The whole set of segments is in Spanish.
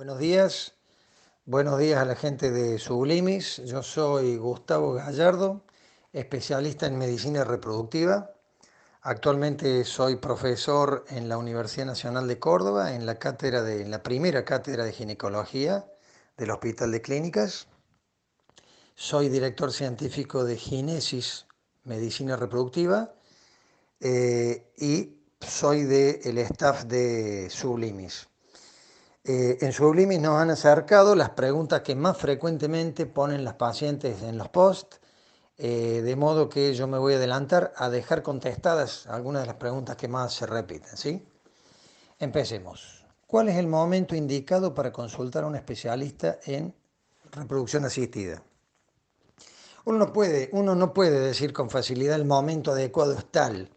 Buenos días, buenos días a la gente de Sublimis. Yo soy Gustavo Gallardo, especialista en medicina reproductiva. Actualmente soy profesor en la Universidad Nacional de Córdoba, en la, cátedra de, la primera cátedra de ginecología del Hospital de Clínicas. Soy director científico de Ginesis Medicina Reproductiva eh, y soy del staff de Sublimis. Eh, en Sublimis nos han acercado las preguntas que más frecuentemente ponen las pacientes en los posts, eh, de modo que yo me voy a adelantar a dejar contestadas algunas de las preguntas que más se repiten. ¿sí? Empecemos. ¿Cuál es el momento indicado para consultar a un especialista en reproducción asistida? Uno no puede, uno no puede decir con facilidad el momento adecuado es tal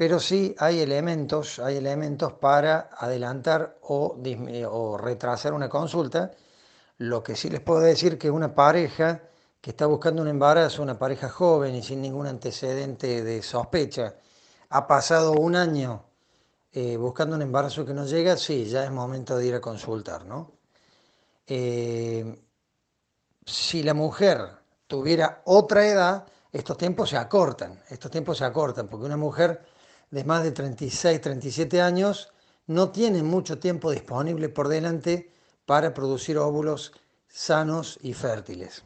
pero sí hay elementos, hay elementos para adelantar o, o retrasar una consulta. Lo que sí les puedo decir que una pareja que está buscando un embarazo, una pareja joven y sin ningún antecedente de sospecha, ha pasado un año eh, buscando un embarazo que no llega, sí, ya es momento de ir a consultar, ¿no? Eh, si la mujer tuviera otra edad, estos tiempos se acortan, estos tiempos se acortan, porque una mujer de más de 36, 37 años no tienen mucho tiempo disponible por delante para producir óvulos sanos y fértiles.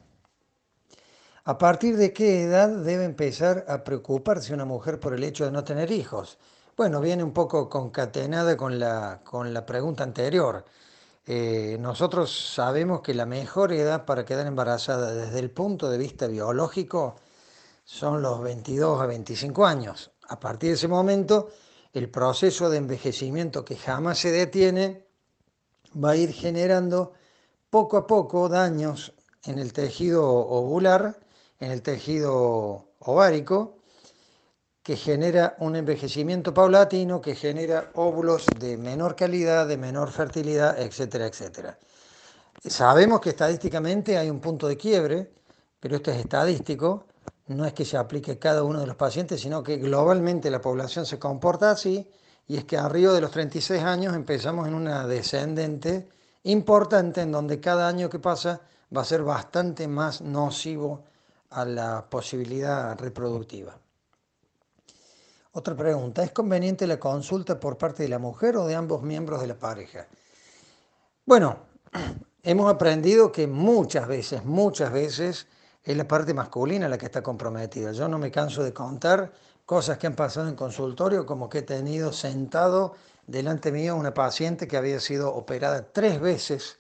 ¿A partir de qué edad debe empezar a preocuparse una mujer por el hecho de no tener hijos? Bueno, viene un poco concatenada con la, con la pregunta anterior. Eh, nosotros sabemos que la mejor edad para quedar embarazada desde el punto de vista biológico son los 22 a 25 años. A partir de ese momento, el proceso de envejecimiento que jamás se detiene va a ir generando poco a poco daños en el tejido ovular, en el tejido ovárico, que genera un envejecimiento paulatino, que genera óvulos de menor calidad, de menor fertilidad, etcétera, etcétera. Sabemos que estadísticamente hay un punto de quiebre, pero esto es estadístico, no es que se aplique a cada uno de los pacientes, sino que globalmente la población se comporta así y es que arriba de los 36 años empezamos en una descendente importante en donde cada año que pasa va a ser bastante más nocivo a la posibilidad reproductiva. Otra pregunta, ¿es conveniente la consulta por parte de la mujer o de ambos miembros de la pareja? Bueno, hemos aprendido que muchas veces, muchas veces es la parte masculina la que está comprometida. Yo no me canso de contar cosas que han pasado en consultorio, como que he tenido sentado delante mío una paciente que había sido operada tres veces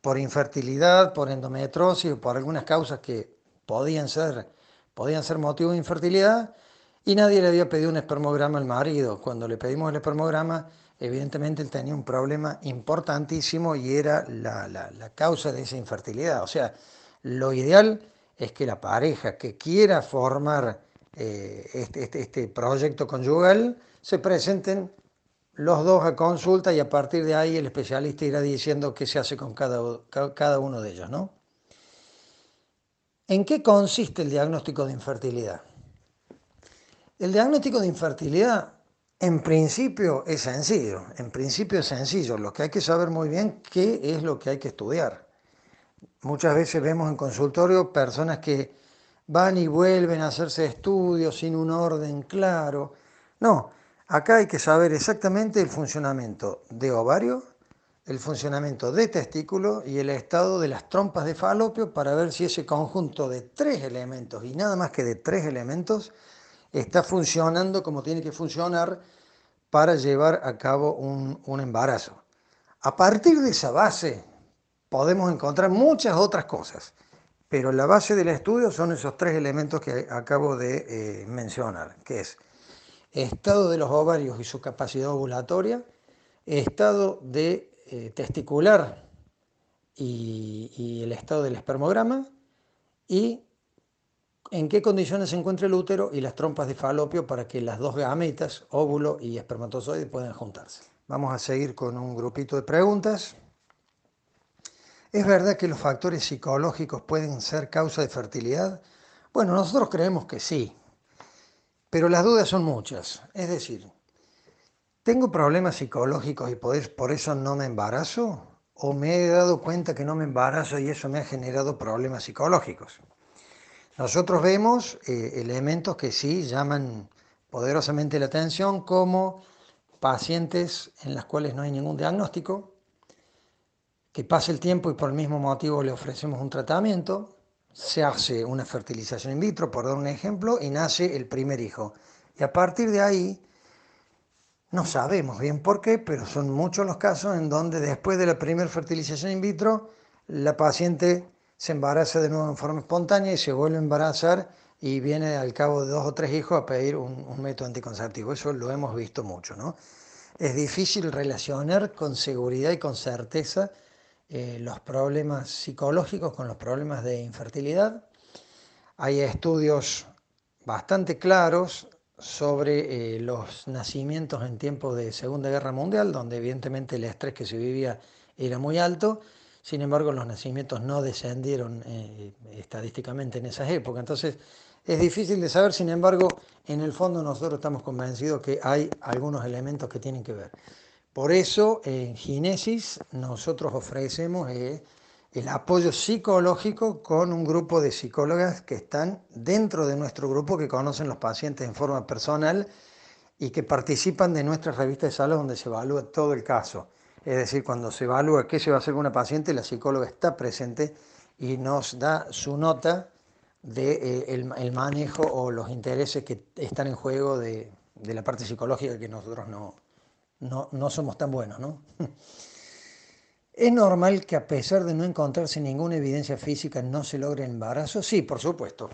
por infertilidad, por endometriosis o por algunas causas que podían ser, podían ser motivo de infertilidad y nadie le había pedido un espermograma al marido. Cuando le pedimos el espermograma, evidentemente él tenía un problema importantísimo y era la, la causa de esa infertilidad. O sea, lo ideal es que la pareja que quiera formar eh, este, este, este, proyecto conyugal se presenten los dos a consulta y a partir de ahí el especialista irá diciendo qué se hace con cada, cada uno de ellos. ¿no? ¿En qué consiste el diagnóstico de infertilidad? El diagnóstico de infertilidad en principio es sencillo, en principio es sencillo, lo que hay que saber muy bien qué es lo que hay que estudiar. Muchas veces vemos en consultorio personas que van y vuelven a hacerse estudios sin un orden claro. No, acá hay que saber exactamente el funcionamiento de ovario, el funcionamiento de testículo y el estado de las trompas de falopio para ver si ese conjunto de tres elementos y nada más que de tres elementos está funcionando como tiene que funcionar para llevar a cabo un, un embarazo. A partir de esa base, podemos encontrar muchas otras cosas, pero la base del estudio son esos tres elementos que acabo de eh, mencionar, que es estado de los ovarios y su capacidad ovulatoria, estado de eh, testicular y, y el estado del espermograma, y en qué condiciones se encuentra el útero y las trompas de falopio para que las dos gametas, óvulo y espermatozoide, puedan juntarse. Vamos a seguir con un grupito de preguntas. ¿Es verdad que los factores psicológicos pueden ser causa de fertilidad? Bueno, nosotros creemos que sí, pero las dudas son muchas. Es decir, ¿tengo problemas psicológicos y por eso no me embarazo? o me he dado cuenta que no me embarazo y eso me ha generado problemas psicológicos. Nosotros vemos eh, elementos que sí llaman poderosamente la atención como pacientes en las cuales no hay ningún diagnóstico, que pasa el tiempo y por el mismo motivo le ofrecemos un tratamiento, se hace una fertilización in vitro, por dar un ejemplo, y nace el primer hijo. Y a partir de ahí, no sabemos bien por qué, pero son muchos los casos en donde después de la primera fertilización in vitro, la paciente se embaraza de nuevo en forma espontánea y se vuelve a embarazar y viene al cabo de dos o tres hijos a pedir un, método anticonceptivo. Eso lo hemos visto mucho, ¿no? Es difícil relacionar con seguridad y con certeza eh, los problemas psicológicos con los problemas de infertilidad. Hay estudios bastante claros sobre eh, los nacimientos en tiempos de Segunda Guerra Mundial, donde evidentemente el estrés que se vivía era muy alto, sin embargo los nacimientos no descendieron eh, estadísticamente en esas épocas. Entonces es difícil de saber, sin embargo, en el fondo nosotros estamos convencidos que hay algunos elementos que tienen que ver. Por eso en Ginesis nosotros ofrecemos eh, el apoyo psicológico con un grupo de psicólogas que están dentro de nuestro grupo, que conocen los pacientes en forma personal y que participan de nuestra revista de salud donde se evalúa todo el caso. Es decir, cuando se evalúa qué se va a hacer con una paciente, la psicóloga está presente y nos da su nota de eh, el, manejo o los intereses que están en juego de, la parte psicológica que nosotros no, no, somos tan buenos. ¿no? ¿Es normal que a pesar de no encontrarse ninguna evidencia física no se logre embarazo? Sí, por supuesto.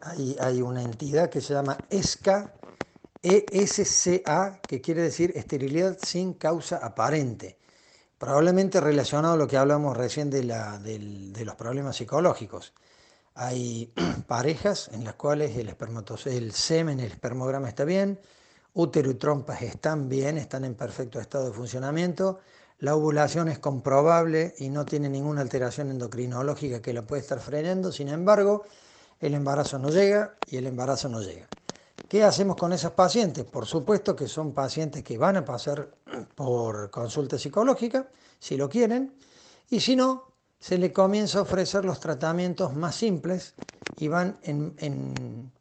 Hay, hay una entidad que se llama ESCA, ESCA, que quiere decir esterilidad sin causa aparente. Probablemente relacionado a lo que hablamos recién de, la, de los problemas psicológicos. Hay parejas en las cuales el, el semen, el espermograma está bien, útero y trompas están bien, están en perfecto estado de funcionamiento, la ovulación es comprobable y no tiene ninguna alteración endocrinológica que la pueda estar frenando, sin embargo, el embarazo no llega y el embarazo no llega. ¿Qué hacemos con esas pacientes? Por supuesto que son pacientes que van a pasar por consulta psicológica, si lo quieren, y si no, se le comienza a ofrecer los tratamientos más simples y van en,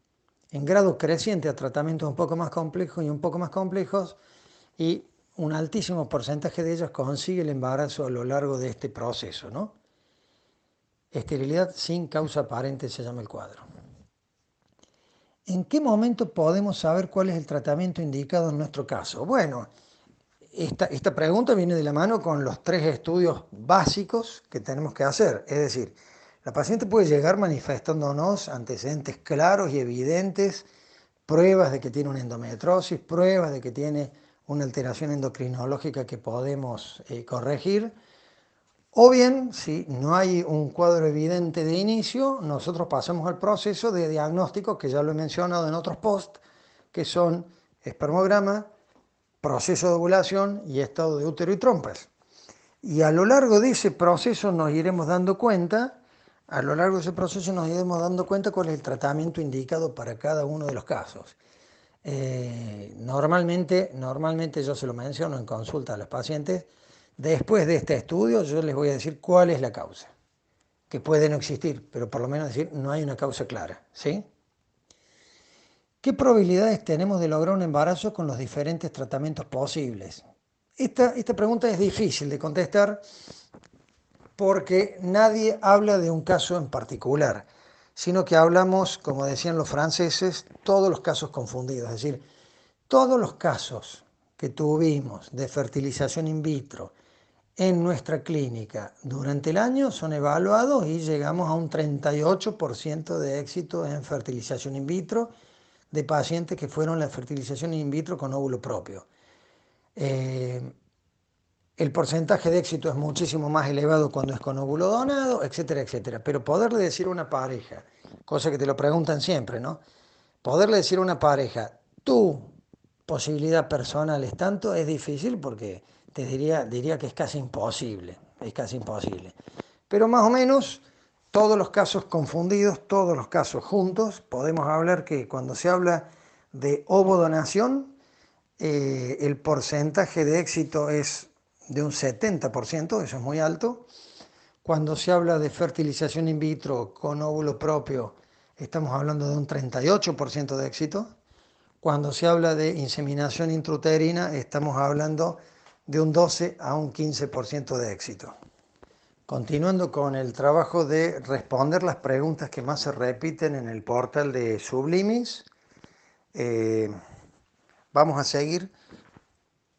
grado creciente a tratamientos un poco más complejos y un poco más complejos y un altísimo porcentaje de ellos consigue el embarazo a lo largo de este proceso. ¿no? Esterilidad sin causa aparente se llama el cuadro. ¿En qué momento podemos saber cuál es el tratamiento indicado en nuestro caso? Bueno, esta, pregunta viene de la mano con los tres estudios básicos que tenemos que hacer. Es decir, la paciente puede llegar manifestándonos antecedentes claros y evidentes, pruebas de que tiene una endometrosis, pruebas de que tiene una alteración endocrinológica que podemos eh, corregir. O bien, si no hay un cuadro evidente de inicio, nosotros pasamos al proceso de diagnóstico, que ya lo he mencionado en otros posts, que son espermograma, proceso de ovulación y estado de útero y trompas. Y a lo largo de ese proceso nos iremos dando cuenta, a lo largo de ese proceso nos iremos dando cuenta cuál es el tratamiento indicado para cada uno de los casos. Eh, normalmente, normalmente yo se lo menciono en consulta a los pacientes, después de este estudio yo les voy a decir cuál es la causa, que puede no existir, pero por lo menos decir no hay una causa clara, ¿sí? ¿Qué probabilidades tenemos de lograr un embarazo con los diferentes tratamientos posibles? Esta, esta pregunta es difícil de contestar porque nadie habla de un caso en particular, sino que hablamos, como decían los franceses, todos los casos confundidos, es decir, todos los casos que tuvimos de fertilización in vitro en nuestra clínica durante el año son evaluados y llegamos a un 38% de éxito en fertilización in vitro de pacientes que fueron la fertilización in vitro con óvulo propio. Eh, el porcentaje de éxito es muchísimo más elevado cuando es con óvulo donado, etcétera, etcétera. Pero poderle decir a una pareja, cosa que te lo preguntan siempre, ¿no? Poderle decir a una pareja, tu posibilidad personal es tanto, es difícil porque te diría, diría que es casi imposible, es casi imposible. Pero más o menos todos los casos confundidos, todos los casos juntos, podemos hablar que cuando se habla de ovodonación, eh, el porcentaje de éxito es de un 70%, eso es muy alto. Cuando se habla de fertilización in vitro con óvulo propio, estamos hablando de un 38% de éxito. Cuando se habla de inseminación intrauterina, estamos hablando de un 12 a un 15% de éxito. Continuando con el trabajo de responder las preguntas que más se repiten en el portal de Sublimis, eh, vamos a seguir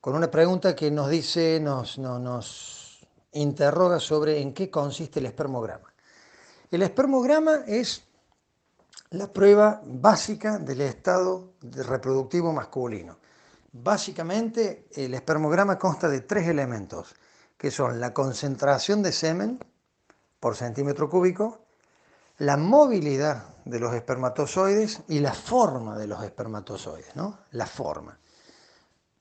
con una pregunta que nos dice, nos, interroga sobre en qué consiste el espermograma. El espermograma es la prueba básica del estado reproductivo masculino. Básicamente, el espermograma consta de tres elementos, que son la concentración de semen por centímetro cúbico, la movilidad de los espermatozoides y la forma de los espermatozoides, ¿no? La forma.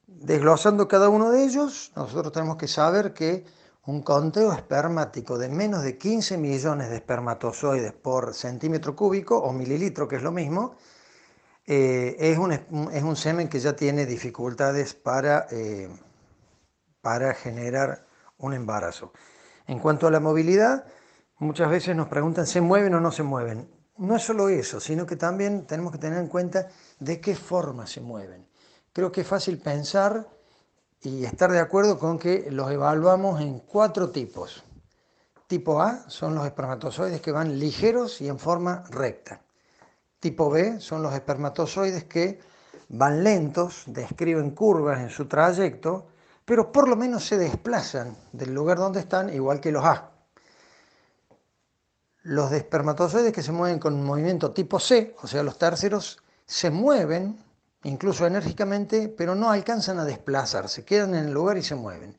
Desglosando cada uno de ellos, nosotros tenemos que saber que un conteo espermático de menos de 15 millones de espermatozoides por centímetro cúbico o mililitro, que es lo mismo, eh, es, un, es, un, semen que ya tiene dificultades para, eh, para generar un embarazo. En cuanto a la movilidad, muchas veces nos preguntan, ¿se mueven o no se mueven? No es solo eso, sino que también tenemos que tener en cuenta de qué forma se mueven. Creo que es fácil pensar y estar de acuerdo con que los evaluamos en cuatro tipos. Tipo A son los espermatozoides que van ligeros y en forma recta. Tipo B son los espermatozoides que van lentos, describen curvas en su trayecto, pero por lo menos se desplazan del lugar donde están, igual que los A. Los espermatozoides que se mueven con movimiento tipo C, o sea, los terceros, se mueven incluso enérgicamente, pero no alcanzan a desplazarse, quedan en el lugar y se mueven.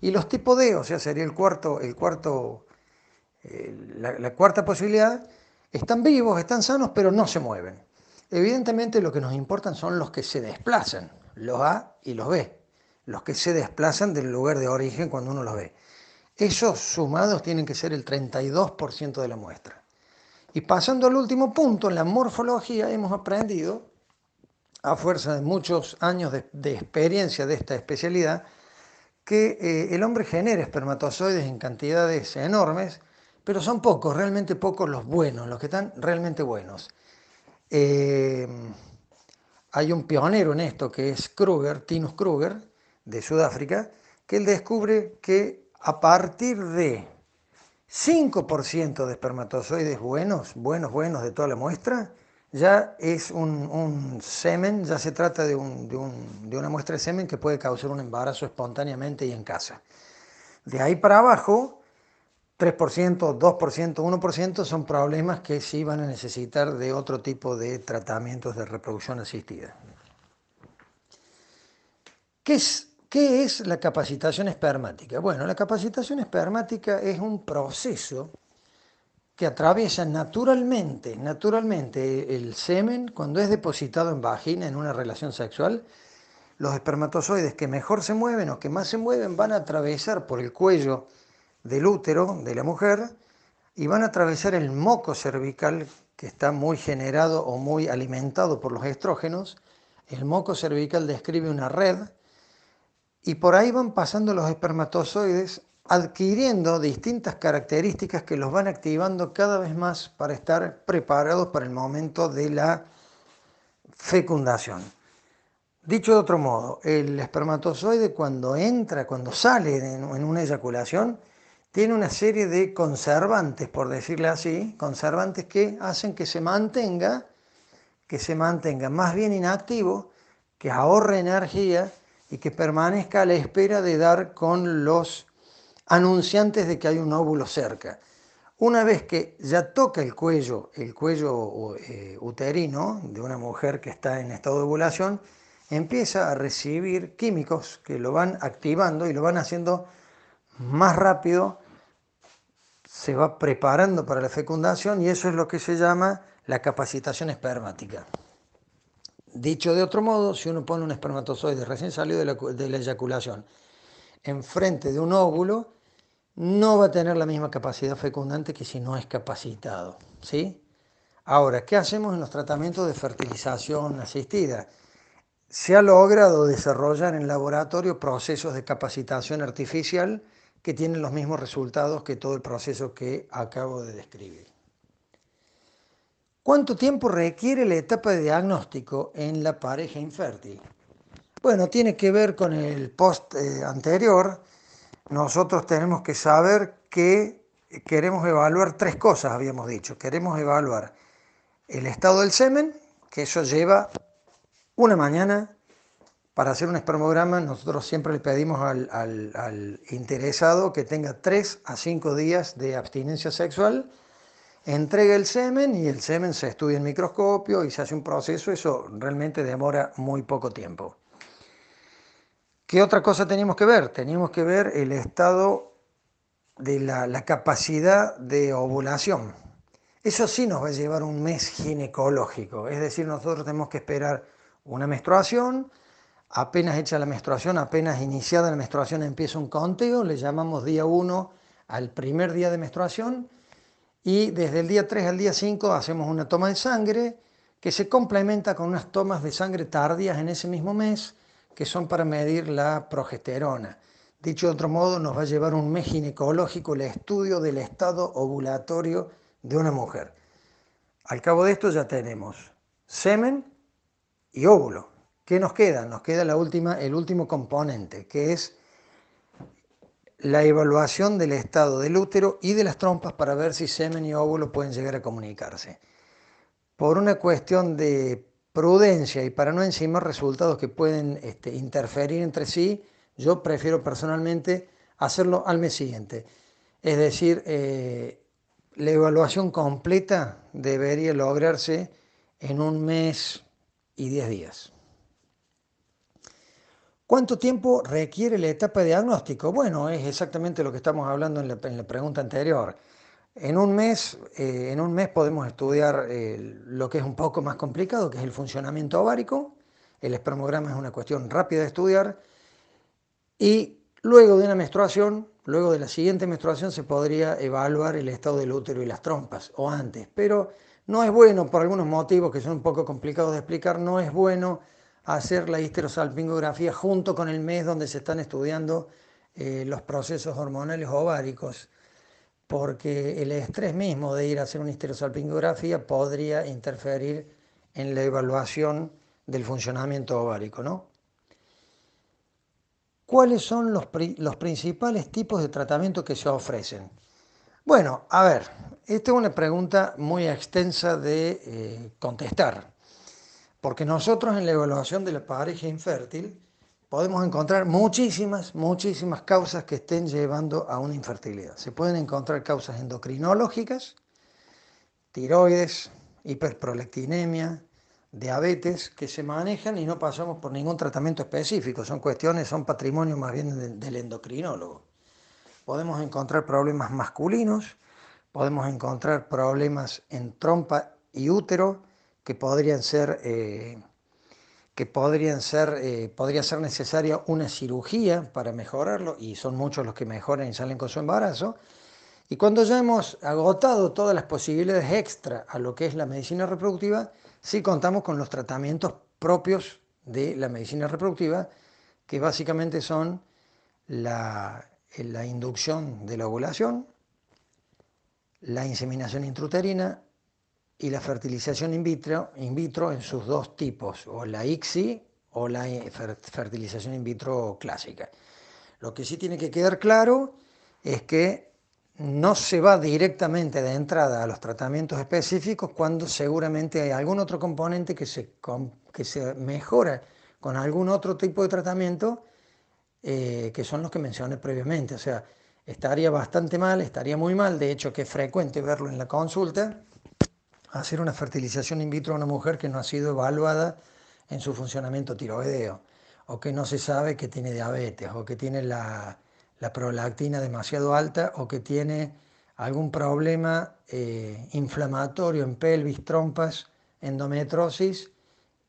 Y los tipo D, o sea, sería el cuarto, el cuarto, eh, la, cuarta posibilidad, están vivos, están sanos, pero no se mueven. Evidentemente lo que nos importan son los que se desplazan, los A y los B, los que se desplazan del lugar de origen cuando uno los ve. Esos sumados tienen que ser el 32% de la muestra. Y pasando al último punto, en la morfología hemos aprendido a fuerza de muchos años de, experiencia de esta especialidad, que eh, el hombre genera espermatozoides en cantidades enormes, pero son pocos, realmente pocos los buenos, los que están realmente buenos. Eh, hay un pionero en esto que es Kruger, Tinus Kruger, de Sudáfrica, que él descubre que a partir de 5% de espermatozoides buenos, buenos, buenos de toda la muestra, ya es un, semen, ya se trata de, una muestra de semen que puede causar un embarazo espontáneamente y en casa. De ahí para abajo, 3%, 2%, 1% son problemas que sí van a necesitar de otro tipo de tratamientos de reproducción asistida. ¿Qué es, qué es la capacitación espermática? Bueno, la capacitación espermática es un proceso que atraviesa naturalmente, naturalmente el semen cuando es depositado en vagina en una relación sexual, los espermatozoides que mejor se mueven o que más se mueven van a atravesar por el cuello del útero de la mujer y van a atravesar el moco cervical que está muy generado o muy alimentado por los estrógenos. El moco cervical describe una red y por ahí van pasando los espermatozoides adquiriendo distintas características que los van activando cada vez más para estar preparados para el momento de la fecundación. Dicho de otro modo, el espermatozoide cuando entra, cuando sale en una eyaculación, tiene una serie de conservantes, por decirle así, conservantes que hacen que se mantenga, que se mantenga más bien inactivo, que ahorre energía y que permanezca a la espera de dar con los anunciantes de que hay un óvulo cerca. Una vez que ya toca el cuello, el cuello eh, uterino de una mujer que está en estado de ovulación, empieza a recibir químicos que lo van activando y lo van haciendo más rápido, se va preparando para la fecundación y eso es lo que se llama la capacitación espermática. Dicho de otro modo, si uno pone un espermatozoide recién salido de la, de la eyaculación enfrente de un óvulo, no va a tener la misma capacidad fecundante que si no es capacitado. ¿sí? Ahora, ¿qué hacemos en los tratamientos de fertilización asistida? se ha logrado desarrollar en laboratorio procesos de capacitación artificial que tienen los mismos resultados que todo el proceso que acabo de describir. ¿Cuánto tiempo requiere la etapa de diagnóstico en la pareja infértil? Bueno, tiene que ver con el post eh, anterior. Nosotros tenemos que saber que queremos evaluar tres cosas, habíamos dicho. Queremos evaluar el estado del semen, que eso lleva una mañana. Para hacer un espermograma, nosotros siempre le pedimos al, interesado que tenga tres a cinco días de abstinencia sexual entrega el semen y el semen se estudia en microscopio y se hace un proceso, eso realmente demora muy poco tiempo. ¿Qué otra cosa teníamos que ver? Teníamos que ver el estado de la, capacidad de ovulación. Eso sí nos va a llevar un mes ginecológico, es decir, nosotros tenemos que esperar una menstruación, apenas hecha la menstruación, apenas iniciada la menstruación empieza un conteo, le llamamos día 1 al primer día de menstruación. Y desde el día 3 al día 5 hacemos una toma de sangre que se complementa con unas tomas de sangre tardías en ese mismo mes que son para medir la progesterona. Dicho de otro modo, nos va a llevar un mes ginecológico el estudio del estado ovulatorio de una mujer. Al cabo de esto ya tenemos semen y óvulo. ¿Qué nos queda? Nos queda la última, el último componente, que es la evaluación del estado del útero y de las trompas para ver si semen y óvulo pueden llegar a comunicarse. Por una cuestión de prudencia y para no encimar resultados que pueden este, interferir entre sí, yo prefiero personalmente hacerlo al mes siguiente. Es decir, eh, la evaluación completa debería lograrse en un mes y diez días. ¿Cuánto tiempo requiere la etapa de diagnóstico? Bueno, es exactamente lo que estamos hablando en la pregunta anterior. En un mes, eh, en un mes podemos estudiar eh, lo que es un poco más complicado, que es el funcionamiento ovárico. El espermograma es una cuestión rápida de estudiar. Y luego de una menstruación, luego de la siguiente menstruación, se podría evaluar el estado del útero y las trompas, o antes. Pero no es bueno, por algunos motivos que son un poco complicados de explicar, no es bueno hacer la histerosalpingografía junto con el mes donde se están estudiando eh, los procesos hormonales ováricos porque el estrés mismo de ir a hacer una histerosalpingografía podría interferir en la evaluación del funcionamiento ovárico, ¿no? ¿Cuáles son los, principales tipos de tratamiento que se ofrecen? Bueno, a ver, esta es una pregunta muy extensa de eh, contestar, porque nosotros en la evaluación de la pareja infértil podemos encontrar muchísimas, muchísimas causas que estén llevando a una infertilidad. Se pueden encontrar causas endocrinológicas, tiroides, hiperprolactinemia, diabetes, que se manejan y no pasamos por ningún tratamiento específico. Son cuestiones, son patrimonio más bien del endocrinólogo. Podemos encontrar problemas masculinos, podemos encontrar problemas en trompa y útero que podrían ser... Eh, que podrían ser, eh, podría ser necesaria una cirugía para mejorarlo, y son muchos los que mejoran y salen con su embarazo. Y cuando ya hemos agotado todas las posibilidades extra a lo que es la medicina reproductiva, sí contamos con los tratamientos propios de la medicina reproductiva, que básicamente son la, inducción de la ovulación, la inseminación intrauterina y la fertilización in vitro, in vitro en sus dos tipos, o la ICSI o la fertilización in vitro clásica. Lo que sí tiene que quedar claro es que no se va directamente de entrada a los tratamientos específicos cuando seguramente hay algún otro componente que se, que se mejora con algún otro tipo de tratamiento eh, que son los que mencioné previamente. O sea, estaría bastante mal, estaría muy mal, de hecho que es frecuente verlo en la consulta, hacer una fertilización in vitro a una mujer que no ha sido evaluada en su funcionamiento tiroideo, o que no se sabe que tiene diabetes, o que tiene la, prolactina demasiado alta, o que tiene algún problema eh, inflamatorio en pelvis, trompas, endometrosis,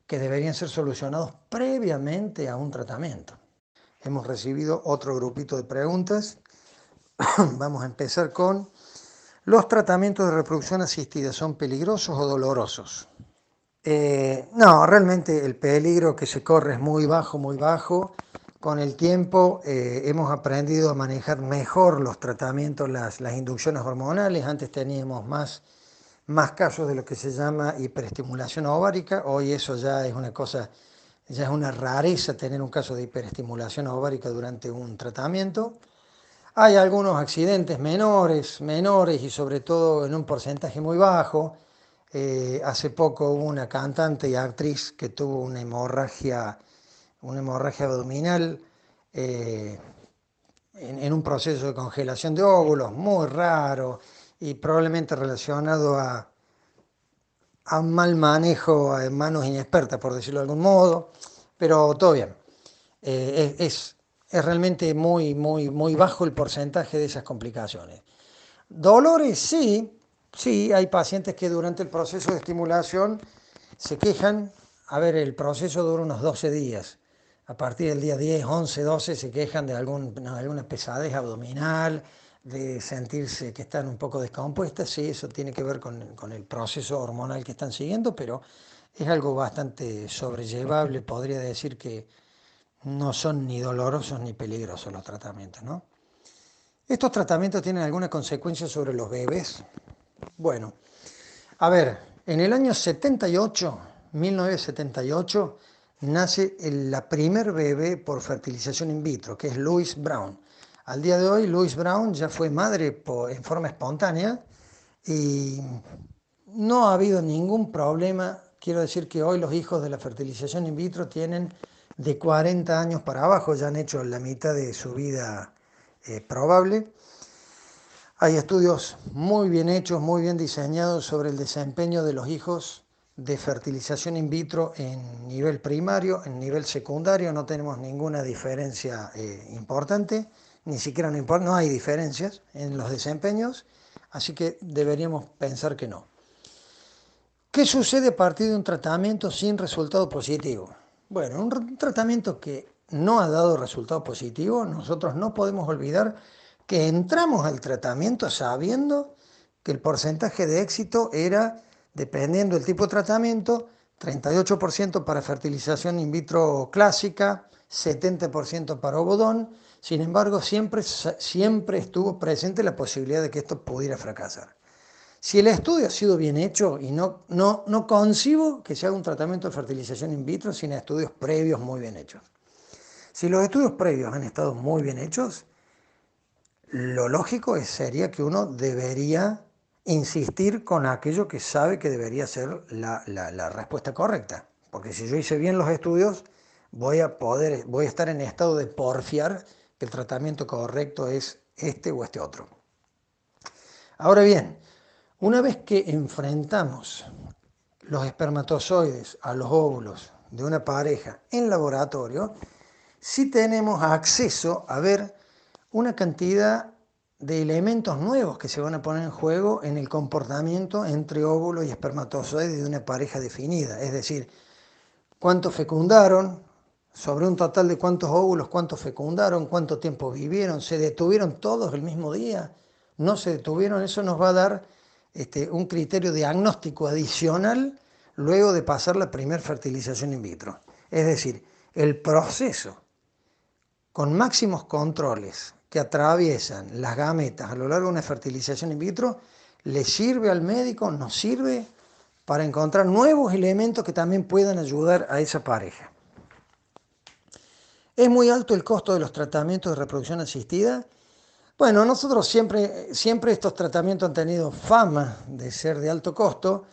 que deberían ser solucionados previamente a un tratamiento. Hemos recibido otro grupito de preguntas. Vamos a empezar con ¿Los tratamientos de reproducción asistida son peligrosos o dolorosos? Eh, no, realmente el peligro que se corre es muy bajo, muy bajo. Con el tiempo eh, hemos aprendido a manejar mejor los tratamientos, las, las inducciones hormonales. Antes teníamos más, más casos de lo que se llama hiperestimulación ovárica. Hoy eso ya es una cosa, ya es una rareza tener un caso de hiperestimulación ovárica durante un tratamiento. Hay algunos accidentes menores, menores y sobre todo en un porcentaje muy bajo eh, hace poco hubo una cantante y actriz que tuvo una hemorragia, una hemorragia abdominal eh, en, un proceso de congelación de óvulos muy raro y probablemente relacionado a, a un mal manejo en manos inexpertas, por decirlo de algún modo, pero todo bien. Eh, es, es realmente muy, muy, muy bajo el porcentaje de esas complicaciones. Dolores sí, Sí, hay pacientes que durante el proceso de estimulación se quejan. A ver, el proceso dura unos 12 días. A partir del día 10, 11, 12 se quejan de algún, alguna pesadez abdominal, de sentirse que están un poco descompuestas. Sí, eso tiene que ver con, con el proceso hormonal que están siguiendo, pero es algo bastante sobrellevable. Podría decir que no son ni dolorosos ni peligrosos los tratamientos, ¿no? ¿Estos tratamientos tienen alguna consecuencia sobre los bebés? Bueno, a ver, en el año 78, 1978, nace la primer bebé por fertilización in vitro, que es Louise Brown. Al día de hoy, Louise Brown ya fue madre en forma espontánea y no ha habido ningún problema. Quiero decir que hoy los hijos de la fertilización in vitro tienen de 40 años para abajo, ya han hecho la mitad de su vida eh, probable hay estudios muy bien hechos, muy bien diseñados sobre el desempeño de los hijos de fertilización in vitro en nivel primario, en nivel secundario, no tenemos ninguna diferencia eh, importante, ni siquiera no, no hay diferencias en los desempeños, así que deberíamos pensar que no. ¿Qué sucede a partir de un tratamiento sin resultado positivo? Bueno, un tratamiento que no ha dado resultado positivo, nosotros no podemos olvidar que entramos al tratamiento sabiendo que el porcentaje de éxito era, dependiendo del tipo de tratamiento, 38% para fertilización in vitro clásica, 70% para ovodón. Sin embargo, siempre, siempre estuvo presente la posibilidad de que esto pudiera fracasar. Si el estudio ha sido bien hecho, y no, no, no concibo que se haga un tratamiento de fertilización in vitro sin estudios previos muy bien hechos. Si los estudios previos han estado muy bien hechos, lo lógico sería que uno debería insistir con aquello que sabe que debería ser la, la, respuesta correcta. Porque si yo hice bien los estudios, voy a poder, voy a estar en estado de porfiar que el tratamiento correcto es este o este otro. Ahora bien, una vez que enfrentamos los espermatozoides a los óvulos de una pareja en laboratorio, sí tenemos acceso a ver una cantidad de elementos nuevos que se van a poner en juego en el comportamiento entre óvulo y espermatozoide de una pareja definida. Es decir, cuántos fecundaron, sobre un total de cuántos óvulos, cuántos fecundaron, cuánto tiempo vivieron, se detuvieron todos el mismo día, no se detuvieron, eso nos va a dar este, un criterio diagnóstico adicional luego de pasar la primera fertilización in vitro. Es decir, el proceso con máximos controles que atraviesan las gametas a lo largo de una fertilización in vitro, le sirve al médico, nos sirve para encontrar nuevos elementos que también puedan ayudar a esa pareja. ¿Es muy alto el costo de los tratamientos de reproducción asistida? Bueno, nosotros siempre, siempre estos tratamientos han tenido fama de ser de alto costo.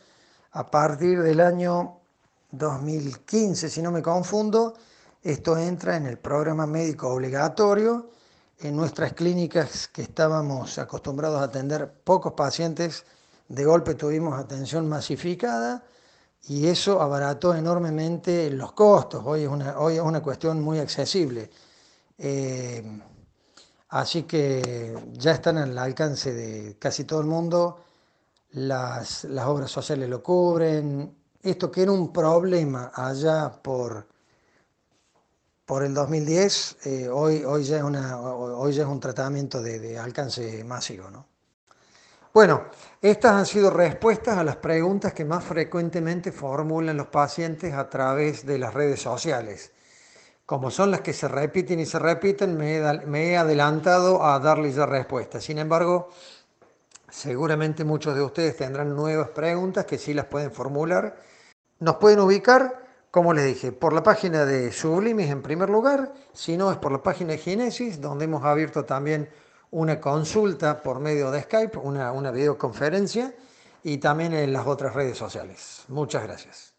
A partir del año 2015, si no me confundo, esto entra en el programa médico obligatorio en nuestras clínicas que estábamos acostumbrados a atender pocos pacientes, de golpe tuvimos atención masificada y eso abarató enormemente los costos. Hoy es una, hoy es una cuestión muy accesible. Eh, así que ya están al alcance de casi todo el mundo, las, las obras sociales lo cubren. Esto que era un problema allá por por el 2010, eh, hoy, hoy, ya es una, hoy ya es un tratamiento de, de alcance masivo. ¿no? Bueno, estas han sido respuestas a las preguntas que más frecuentemente formulan los pacientes a través de las redes sociales. Como son las que se repiten y se repiten, me he, adelantado a darles ya respuestas. Sin embargo, seguramente muchos de ustedes tendrán nuevas preguntas que sí las pueden formular. Nos pueden ubicar como les dije, por la página de Sublimis en primer lugar, si no es por la página de Genesis, donde hemos abierto también una consulta por medio de Skype, una videoconferencia, y también en las otras redes sociales. Muchas gracias.